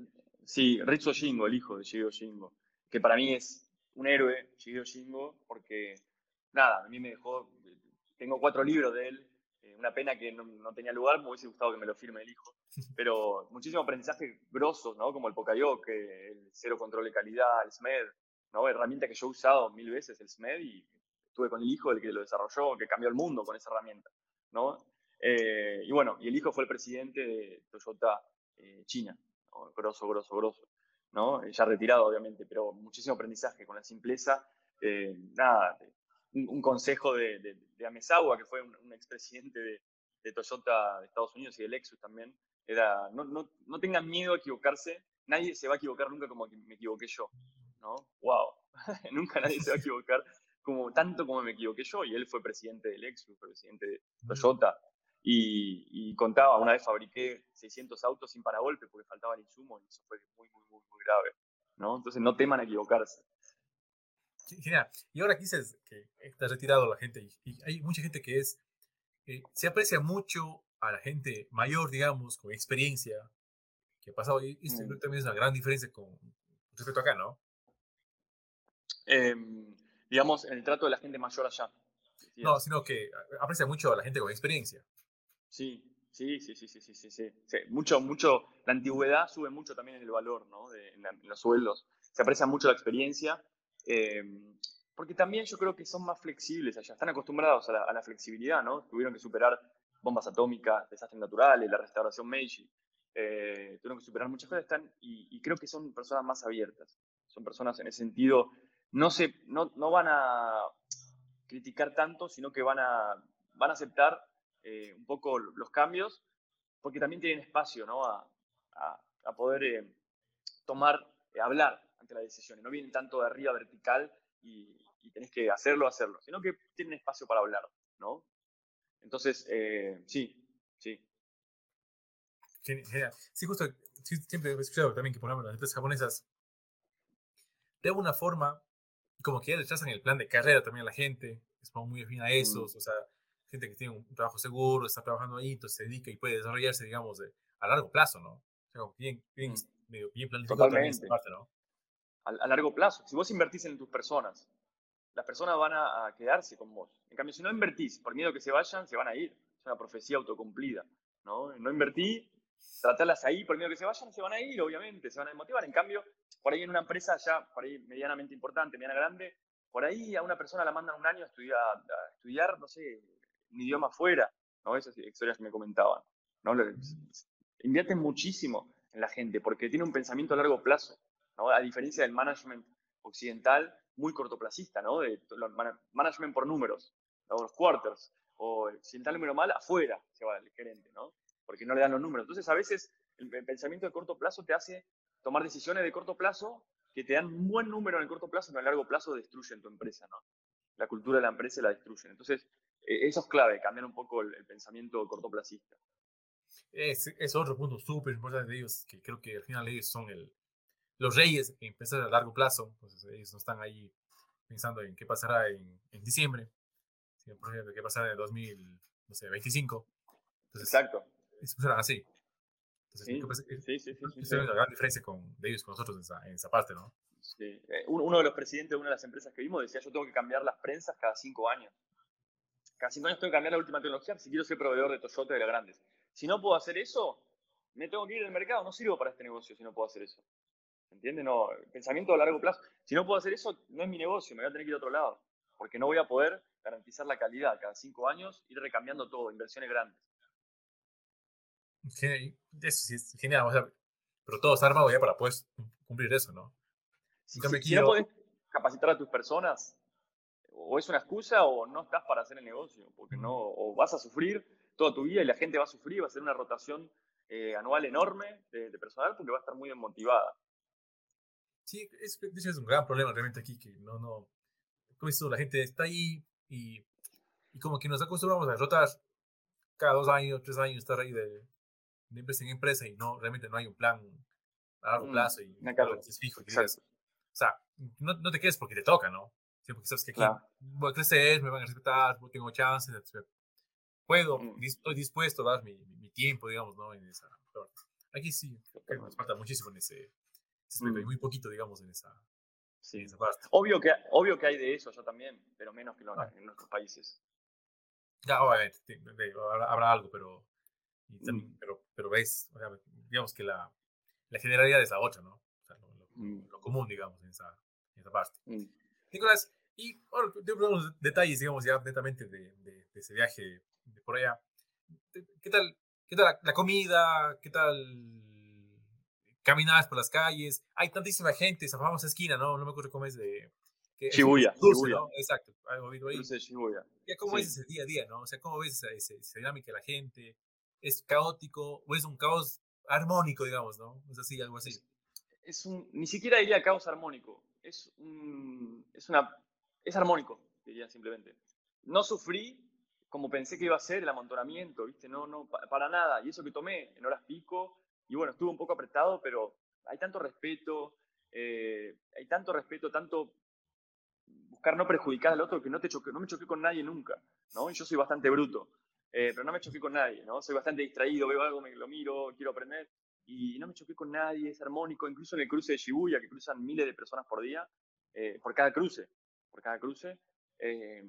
Sí, Ritsuo Shingo, el hijo de Shigeo Shingo, que para mí es un héroe, Shigeo Shingo, porque, nada, a mí me dejó, tengo cuatro libros de él, eh, una pena que no, tenía lugar, me hubiese gustado que me lo firme el hijo, pero muchísimo aprendizaje grosos, ¿no? Como el Pokayoke, el cero control de calidad, el SMED, ¿no? Herramienta que yo he usado mil veces, el SMED, y estuve con el hijo, el que lo desarrolló, que cambió el mundo con esa herramienta, ¿no? Eh, y bueno, y el hijo fue el presidente de Toyota eh, China, grosso, grosso, grosso, ¿no? Eh, ya retirado obviamente, pero muchísimo aprendizaje con la simpleza. nada, un, consejo de, de, que fue un, expresidente de, de, Toyota de Estados Unidos y de Lexus también, era, no, no, no tengan miedo a equivocarse, nadie se va a equivocar nunca como me equivoqué yo, ¿no? ¡Wow! nunca nadie se va a equivocar como, tanto como me equivoqué yo, y él fue presidente de Lexus, presidente de Toyota, y, contaba, una vez fabriqué 600 autos sin paragolpe porque faltaban insumos y eso fue muy, muy, muy, muy grave. ¿no? Entonces no teman a equivocarse. Genial. Y ahora dices que está retirado la gente y, hay mucha gente que es, se aprecia mucho a la gente mayor, digamos, con experiencia, que ha pasado. Y esto Mm. también es una gran diferencia con respecto acá, ¿no? Em, digamos, en el trato de la gente mayor allá. No, sino que aprecia mucho a la gente con experiencia. Sí, sí, sí, sí, sí, sí, sí, sí. Sí, Mucho, mucho, la antigüedad sube mucho también en el valor, ¿no? De, en, la- en los sueldos. Se aprecia mucho la experiencia, eh, porque también yo creo que son más flexibles allá, están acostumbrados a la, a la flexibilidad, ¿no? Tuvieron que superar bombas atómicas, desastres naturales, la restauración Meiji, eh, tuvieron que superar muchas cosas, están, y, y creo que son personas más abiertas, son personas en ese sentido, no, se, no, no van a criticar tanto, sino que van a, van a aceptar eh, un poco los cambios, porque también tienen espacio ¿no? a, a- poder eh, tomar, eh, hablar ante las decisiones. No vienen tanto de arriba vertical y, y tenés que hacerlo, hacerlo, sino que tienen espacio para hablar. ¿no? Entonces, eh, sí, sí. Gen- Genial. Sí, justo, sí, siempre he escuchado también que, por ejemplo, las empresas japonesas, de alguna forma, como que ya rechazan el plan de carrera también a la gente, es muy afín a esos, o sea, gente que tiene un trabajo seguro, está trabajando ahí, entonces se dedica y puede desarrollarse, digamos, de, a largo plazo, ¿no? O sea, como bien, bien, Mm. medio bien planificado también esa Totalmente. parte, ¿no? a, a largo plazo. Si vos invertís en tus personas, las personas van a, quedarse con vos. En cambio, si no invertís por miedo que se vayan, se van a ir. Es una profecía autocumplida. No, no invertí, tratarlas ahí por miedo que se vayan, se van a ir, obviamente, se van a desmotivar. En cambio, por ahí en una empresa ya, por ahí medianamente importante, mediana grande, por ahí a una persona la mandan un año a estudiar, a estudiar no sé, un idioma afuera. ¿no? Esas historias que me comentaban. ¿no? Invierten muchísimo en la gente porque tiene un pensamiento a largo plazo. ¿no? A diferencia del management occidental, muy cortoplacista, ¿no? De management por números, los quarters, o si está el número mal, afuera se va el gerente, ¿no? Porque no le dan los números. Entonces, a veces el, pensamiento de corto plazo te hace tomar decisiones de corto plazo que te dan un buen número en el corto plazo, pero a largo plazo destruyen tu empresa, ¿no? La cultura de la empresa la destruyen. Entonces, eh, eso es clave, cambiar un poco el, el pensamiento cortoplacista. Es, es otro punto súper importante de ellos, que creo que al final ellos son el, los reyes pensar a largo plazo, entonces ellos no están ahí pensando en qué pasará en, en diciembre, sino por ejemplo qué pasará en 2025. Entonces, Exacto. funcionan así. Entonces, Sí, sí, sí, sí, es una gran diferencia con, de ellos con nosotros en esa, en esa parte, ¿no? Sí. Eh, uno de los presidentes de una de las empresas que vimos decía, yo tengo que cambiar las prensas cada cinco años. Cada cinco años tengo que cambiar la última tecnología si quiero ser proveedor de Toyota de las grandes. Si no puedo hacer eso, me tengo que ir del mercado. No sirvo para este negocio si no puedo hacer eso. ¿Entiendes? No, pensamiento a largo plazo. Si no puedo hacer eso, no es mi negocio, me voy a tener que ir a otro lado. Porque no voy a poder garantizar la calidad cada cinco años, ir recambiando todo, inversiones grandes. Genial, Eso sí es genial, o sea, pero todo está armado ya para poder cumplir eso, ¿no? Si, si- no podés capacitar a tus personas, o es una excusa o no estás para hacer el negocio, porque no, o vas a sufrir toda tu vida y la gente va a sufrir, va a ser una rotación eh, anual enorme de, de personal porque va a estar muy desmotivada. Sí, es, es un gran problema realmente aquí, que no, no, como dices la gente está ahí y, y como que nos acostumbramos a rotar cada dos años, tres años, estar ahí de, de empresa en empresa y no, realmente no hay un plan a largo Mm, plazo y es fijo. que Exacto. digas, o sea, no, no te quedes porque te toca, ¿no? Sí, porque sabes que aquí Claro. voy a crecer, me van a respetar, tengo chances. Puedo, Mm. estoy dispuesto a dar mi, mi- tiempo, digamos, ¿no? En esa. Aquí sí, nos falta muchísimo en ese, ese aspecto, y Mm. muy poquito, digamos, en esa, Sí. en esa parte. Obvio, que, obvio que hay de eso, yo también, pero menos que lo- Ah. en nuestros países. Ya, obviamente, habrá, habrá algo, pero, también- Mm. pero, pero ves, o sea, digamos que la, la generalidad es la otra, ¿no? O sea, lo, lo- Mm. lo común, digamos, en esa, en esa parte. Mm. Nicolás, y ahora te unos detalles, digamos, ya netamente de, de, de ese viaje de por allá. ¿Qué tal, qué tal la, la comida? ¿Qué tal caminar por las calles? Hay tantísima gente, esa famosa esquina, ¿no? No me acuerdo cómo es de... que es Shibuya, dulce, Shibuya. ¿no? Exacto, algo ahí. Shibuya. Ya, ¿Cómo Sí. es ese día a día, no? O sea, ¿cómo ves esa, esa- esa dinámica de la gente? ¿Es caótico o es un caos armónico, digamos, no? Es así, algo así. es un, ni siquiera diría caos armónico, es, un, es, una, es armónico, diría simplemente. No sufrí como pensé que iba a ser el amontonamiento, ¿viste? No, no, pa- para nada. Y eso que tomé en horas pico, y bueno, estuvo un poco apretado, pero hay tanto respeto, eh, hay tanto respeto, tanto buscar no perjudicar al otro que no, te choque, no me choqué con nadie nunca, ¿no? Y yo soy bastante bruto, eh, pero no me choqué con nadie, ¿no? Soy bastante distraído, veo algo, me lo miro, quiero aprender. y no me choqué con nadie, es armónico, incluso en el cruce de Shibuya, que cruzan miles de personas por día, eh, por cada cruce, por cada cruce, eh,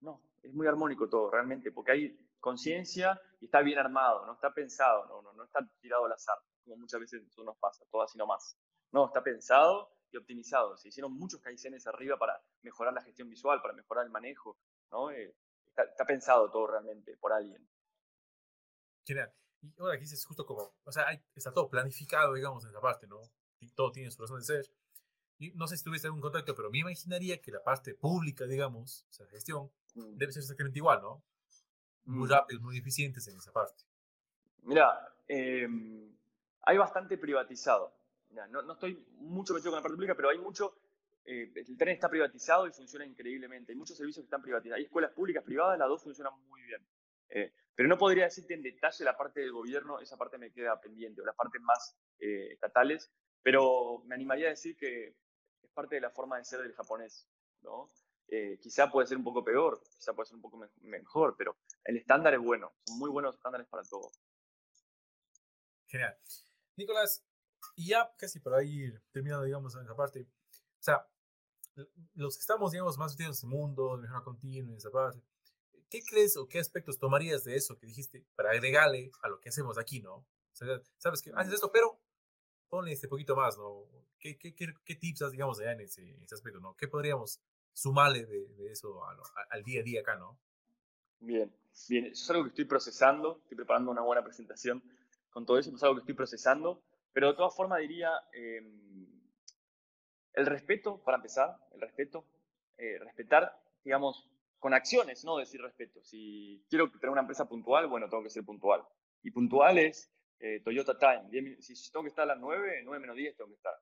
no, es muy armónico todo, realmente, porque hay conciencia y está bien armado, no está pensado, no, no, no está tirado al azar, como muchas veces eso nos pasa, todo así nomás. No, está pensado y optimizado. Se hicieron muchos kaizenes arriba para mejorar la gestión visual, para mejorar el manejo, ¿no? Eh, está, pensado todo realmente por alguien. Genial. Y ahora aquí es justo como, o sea, está todo planificado, digamos, en esa parte, ¿no? Y todo tiene su razón de ser. Y no sé si tuviste algún contacto, pero me imaginaría que la parte pública, digamos, o sea, gestión, mm. debe ser exactamente igual, ¿no? Muy mm. rápidos, muy eficientes en esa parte. Mira, em, hay bastante privatizado. no, no, estoy mucho metido con la parte pública, pero hay mucho. Eh, el tren está privatizado y funciona increíblemente. Hay muchos servicios que están privatizados. Hay escuelas públicas, privadas, las dos funcionan muy bien. Eh, pero no podría decirte en detalle la parte del gobierno, esa parte me queda pendiente, o las partes más eh, estatales, pero me animaría a decir que es parte de la forma de ser del japonés, ¿no? Eh, quizá puede ser un poco peor, quizá puede ser un poco mejor, pero el estándar es bueno, son muy buenos estándares para todo. Genial. Nicolás, y ya casi para ir terminando, digamos, en esa parte, o sea, los que estamos, digamos, más metidos en ese mundo, de mejora continua, en esa parte, ¿qué crees o qué aspectos tomarías de eso que dijiste para agregarle a lo que hacemos aquí, no? O sea, sabes que haces esto, pero ponle este poquito más, ¿no? ¿Qué, qué, qué, tips has, digamos, allá en ese, ese, aspecto, ¿no? ¿Qué podríamos sumarle de, de eso al día a día acá, ¿no? Bien, bien, eso es algo que estoy procesando, estoy preparando una buena presentación con todo eso, es algo que estoy procesando, pero de todas formas diría em, el respeto, para empezar, el respeto, eh, respetar, digamos, con acciones, no decir respeto. Si quiero tener una empresa puntual, bueno, tengo que ser puntual. Y puntual es eh, Toyota Time. si tengo que estar a las 9, 9 menos 10 tengo que estar.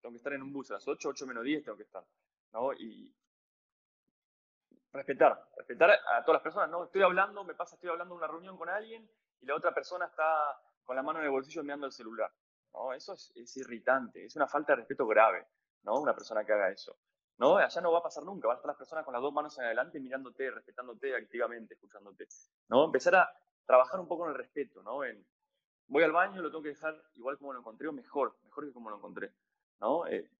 Tengo que estar en un bus a las 8, 8 menos 10 tengo que estar. ¿no? Y respetar, respetar a todas las personas. No estoy hablando, me pasa, estoy hablando en una reunión con alguien y la otra persona está con la mano en el bolsillo mirando el celular. ¿no? Eso es, es irritante, es una falta de respeto grave, ¿no? Una persona que haga eso. ¿no? Allá no va a pasar nunca, van a estar las personas con las dos manos en adelante mirándote, respetándote activamente, escuchándote, ¿no? Empezar a trabajar un poco en el respeto, ¿no? Voy al baño, lo tengo que dejar igual como lo encontré o mejor, mejor que como lo encontré, ¿no? Eh,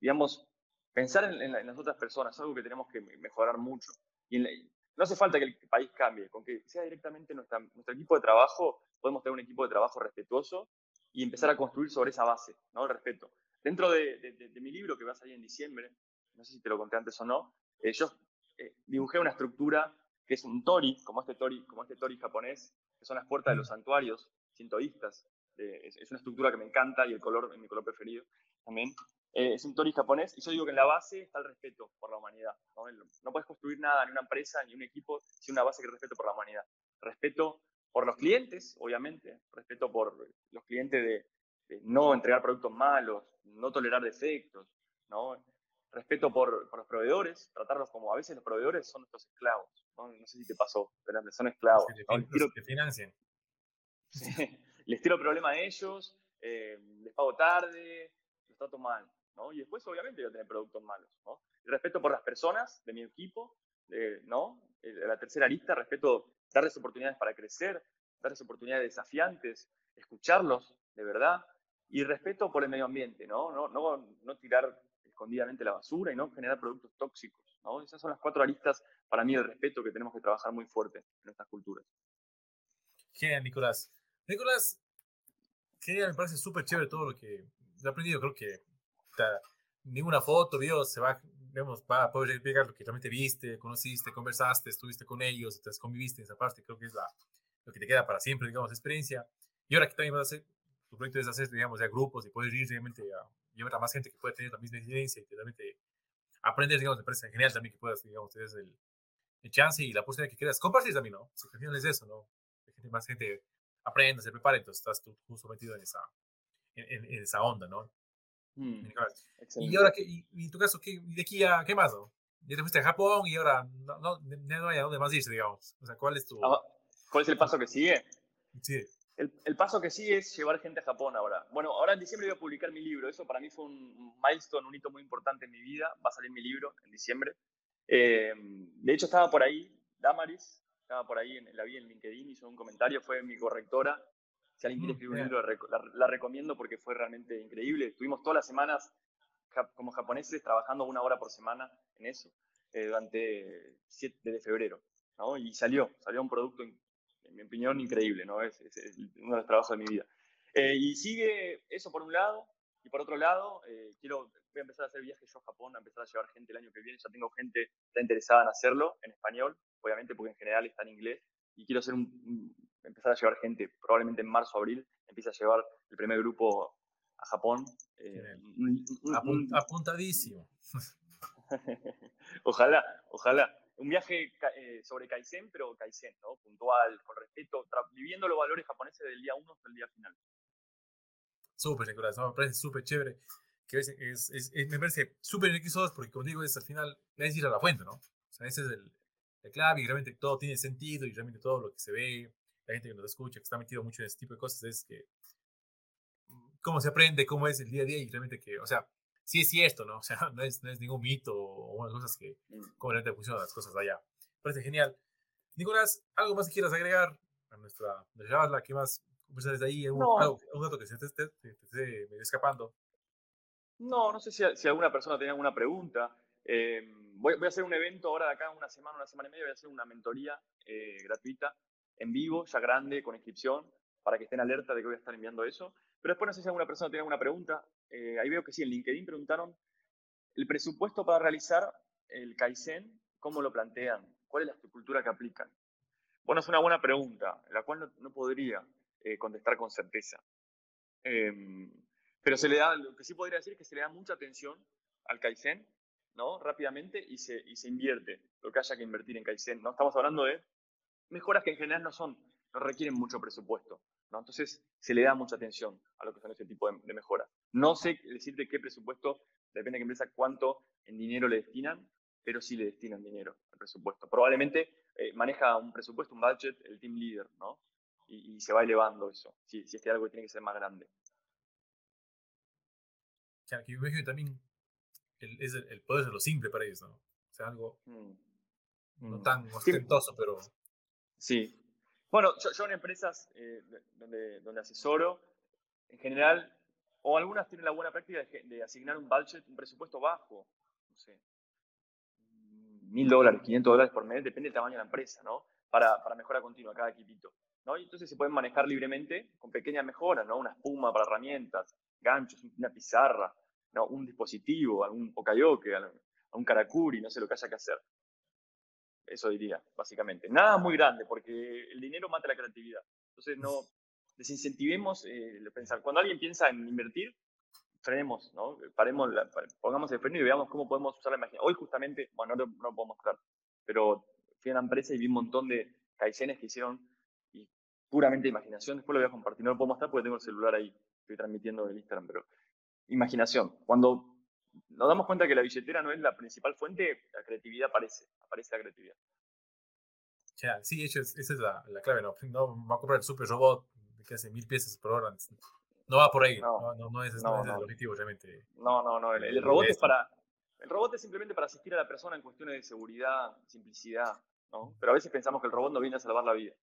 digamos, pensar en, las otras personas es algo que tenemos que mejorar mucho. Y no hace falta que el país cambie, con que sea directamente nuestra, nuestro equipo de trabajo, podemos tener un equipo de trabajo respetuoso y empezar a construir sobre esa base, ¿no? El respeto. Dentro de, de mi libro que va a salir en diciembre, no sé si te lo conté antes o no, eh, yo eh, dibujé una estructura que es un tori, como este tori, como este tori japonés, que son las puertas de los santuarios sintoístas. es, una estructura que me encanta y el color es mi color preferido también. Eh, es un tori japonés y yo digo que en la base está el respeto por la humanidad. ¿no? puedes construir nada, ni una empresa, ni un equipo, sin una base que respeto por la humanidad. Respeto por los clientes, obviamente, respeto por los clientes de, de no entregar productos malos, no tolerar defectos, ¿no? respeto por, los proveedores, tratarlos como a veces los proveedores son nuestros esclavos. No, sé si te pasó, pero son esclavos. que financien. les tiro problema a ellos, eh, les pago tarde, trato mal. ¿no? Y después, obviamente, voy a tener productos malos. ¿no? respeto por las personas de mi equipo, ¿no? Eh, la tercera lista, respeto darles oportunidades para crecer, darles oportunidades desafiantes, escucharlos de verdad. Y respeto por el medio ambiente, ¿no? No, no, no tirar escondidamente la basura y no generar productos tóxicos. ¿no? Esas son las cuatro aristas para mí del respeto que tenemos que trabajar muy fuerte en nuestras culturas. Genial, Nicolás. Nicolás, genial, me parece súper chévere todo lo que he aprendido. Creo que ninguna foto, video se va, vemos, va a poder explicar lo que realmente viste, conociste, conversaste, estuviste con ellos, te conviviste en esa parte. Creo que es la, lo que te queda para siempre, digamos, experiencia. Y ahora que también vas a hacer, tu proyecto es hacer, digamos, ya grupos y poder ir realmente a llevar a más gente que pueda tener la misma incidencia y que realmente aprender, digamos, me parece genial también que puedas, digamos, tener el, el chance y la posibilidad que quieras compartir también, ¿no? O es eso, ¿no? Que más gente aprenda, se prepare, entonces estás tú justo metido en esa, en, en esa onda, ¿no? Mm, y ahora, ¿qué, y, en tu caso, ¿qué, ¿de aquí a qué más, no? Ya te fuiste a Japón y ahora no, no, no hay a dónde más irse, digamos. O sea, ¿cuál es tu... Ah, ¿Cuál es el paso que sigue? Sí. El, paso que sigue es llevar gente a Japón ahora. Bueno, ahora en diciembre voy a publicar mi libro. Eso para mí fue un milestone, un hito muy importante en mi vida. Va a salir mi libro en diciembre. Eh, de hecho, estaba por ahí Damaris, estaba por ahí, en, la vi en LinkedIn, hizo un comentario, fue mi correctora. Si alguien quiere escribir un libro, la, recomiendo porque fue realmente increíble. Estuvimos todas las semanas como japoneses trabajando una hora por semana en eso eh, durante 7 de febrero. ¿no? Y salió, salió un producto, en, mi opinión, increíble. ¿no? Es, uno de los trabajos de mi vida. Eh, y sigue eso por un lado. Y por otro lado, eh, quiero, voy a empezar a hacer viajes yo a Japón, a empezar a llevar gente el año que viene. Ya tengo gente que está interesada en hacerlo en español, obviamente, porque en general está en inglés. Y quiero hacer un, empezar a llevar gente, probablemente en marzo o abril, empieza a llevar el primer grupo a Japón. Eh, apuntadísimo. ojalá, ojalá. Un viaje eh, sobre Kaizen, pero Kaizen, ¿no? Puntual, con respeto, viviendo los valores japoneses del día uno hasta el día final. Súper, Nicolás, me parece súper chévere. Que es, es, me parece súper enriquecedor porque, como digo, es al final es ir a la fuente, ¿no? O sea, ese es el, el clave y realmente todo tiene sentido y realmente todo lo que se ve, la gente que nos escucha, que está metido mucho en este tipo de cosas, es que mm, cómo se aprende, cómo es el día a día y realmente que, o sea, sí es cierto, ¿no? O sea, no es, no es ningún mito o unas cosas que, mm. cómo realmente funcionan las cosas allá. Parece genial. Nicolás, ¿algo más que quieras agregar a nuestra, charla? ¿Qué más conversar desde ahí? ¿Un, un dato que se te esté escapando? No, no sé si, si, alguna persona tiene alguna pregunta. Eh, voy, voy, a hacer un evento ahora de acá, una semana, una semana y media, voy a hacer una mentoría eh, gratuita en vivo, ya grande, con inscripción, para que estén alerta de que voy a estar enviando eso. Pero después no sé si alguna persona tiene alguna pregunta. Eh, ahí veo que sí, en LinkedIn preguntaron el presupuesto para realizar el Kaizen, ¿cómo lo plantean? ¿Cuál es la estructura que aplican? Bueno, es una buena pregunta, la cual no, podría eh, contestar con certeza. Em, pero se le da, lo que sí podría decir es que se le da mucha atención al Kaizen, ¿no? Rápidamente y se, y se invierte lo que haya que invertir en Kaizen, ¿no? Estamos hablando de mejoras que en general no son, no requieren mucho presupuesto. ¿no? Entonces se le da mucha atención a lo que son ese tipo de, mejoras. No sé decirte qué presupuesto, depende de qué empresa, cuánto en dinero le destinan, pero sí le destinan dinero al presupuesto. Probablemente eh, maneja un presupuesto, un budget, el team leader, ¿no? Y, se va elevando eso, si, si es que algo tiene que ser más grande. Claro, que yo también el, es el, poder de lo simple para ellos, ¿no? O sea, algo mm. no tan ostentoso, pero Sí. Bueno, yo, en empresas eh, donde, donde asesoro, en general, o algunas tienen la buena práctica de, asignar un budget, un presupuesto bajo, no sé, mil dólares, 500 dólares por mes, depende del tamaño de la empresa, ¿no? Para, para mejora continua, cada equipito. ¿no? Y entonces se pueden manejar libremente con pequeñas mejoras, ¿no? Una espuma para herramientas, ganchos, una pizarra, ¿no? Un dispositivo, algún okayoke, algún karakuri, no sé lo que haya que hacer. Eso diría, básicamente. Nada muy grande, porque el dinero mata la creatividad. Entonces, no desincentivemos eh, pensar. Cuando alguien piensa en invertir, frenemos, ¿no? Paremos, pongamos el freno y veamos cómo podemos usar la imaginación. Hoy justamente, bueno, no, no lo puedo mostrar, pero fui a una empresa y vi un montón de kaizenes que hicieron y puramente imaginación. Después lo voy a compartir, no lo puedo mostrar porque tengo el celular ahí, estoy transmitiendo en Instagram, pero imaginación. Cuando nos damos cuenta que la billetera no es la principal fuente, la creatividad aparece, aparece la creatividad. sí, de hecho, esa es la, la, clave, ¿no? No va a comprar el super robot que hace mil piezas por hora. No va por ahí, no, no, no, es, es, el objetivo realmente. No, no, no, el, robot es para... El robot es simplemente para asistir a la persona en cuestiones de seguridad, simplicidad, ¿no? Pero a veces pensamos que el robot no viene a salvar la vida.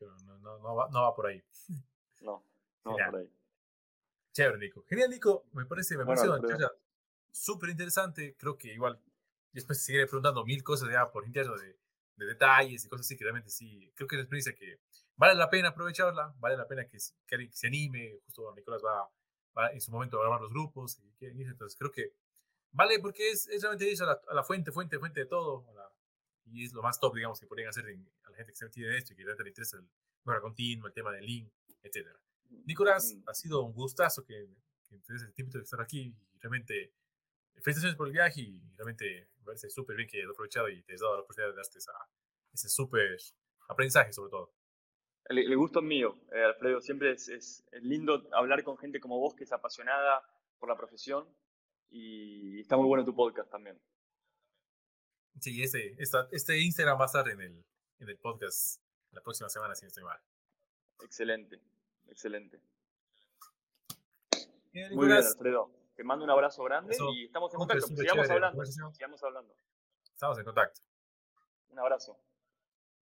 no, no, no, va, no va por ahí. No, no va por ahí. Chévere, Nico. Genial, Nico. Me parece, me parece súper interesante. Creo que igual después seguiré preguntando mil cosas ya por interno de, de, detalles y cosas así que realmente sí. Creo que es una experiencia que vale la pena aprovecharla, vale la pena que, que se anime. Justo Nicolás va, va, en su momento a grabar los grupos. Y, entonces creo que vale porque es, es realmente eso, a la, fuente, fuente, fuente de todo. y es lo más top, digamos, que podrían hacer a la gente que se metida en esto y que realmente le interesa el mejora continua, el tema del link, etcétera. Nicolás, ha sido un gustazo que, que te des el tiempo de estar aquí y realmente felicitaciones por el viaje y realmente me parece súper bien que has aprovechado y te has dado la oportunidad de darte ese súper aprendizaje sobre todo. El, gusto es mío, eh, Alfredo. Siempre es, es, lindo hablar con gente como vos que es apasionada por la profesión y está muy bueno tu podcast también. Sí, este, este Instagram va a estar en el, en el podcast la próxima semana, si no estoy mal. Excelente. Excelente. Muy bien, Alfredo. Te mando un abrazo grande y estamos en contacto. Sigamos hablando. Sigamos hablando. Estamos en contacto. Un abrazo.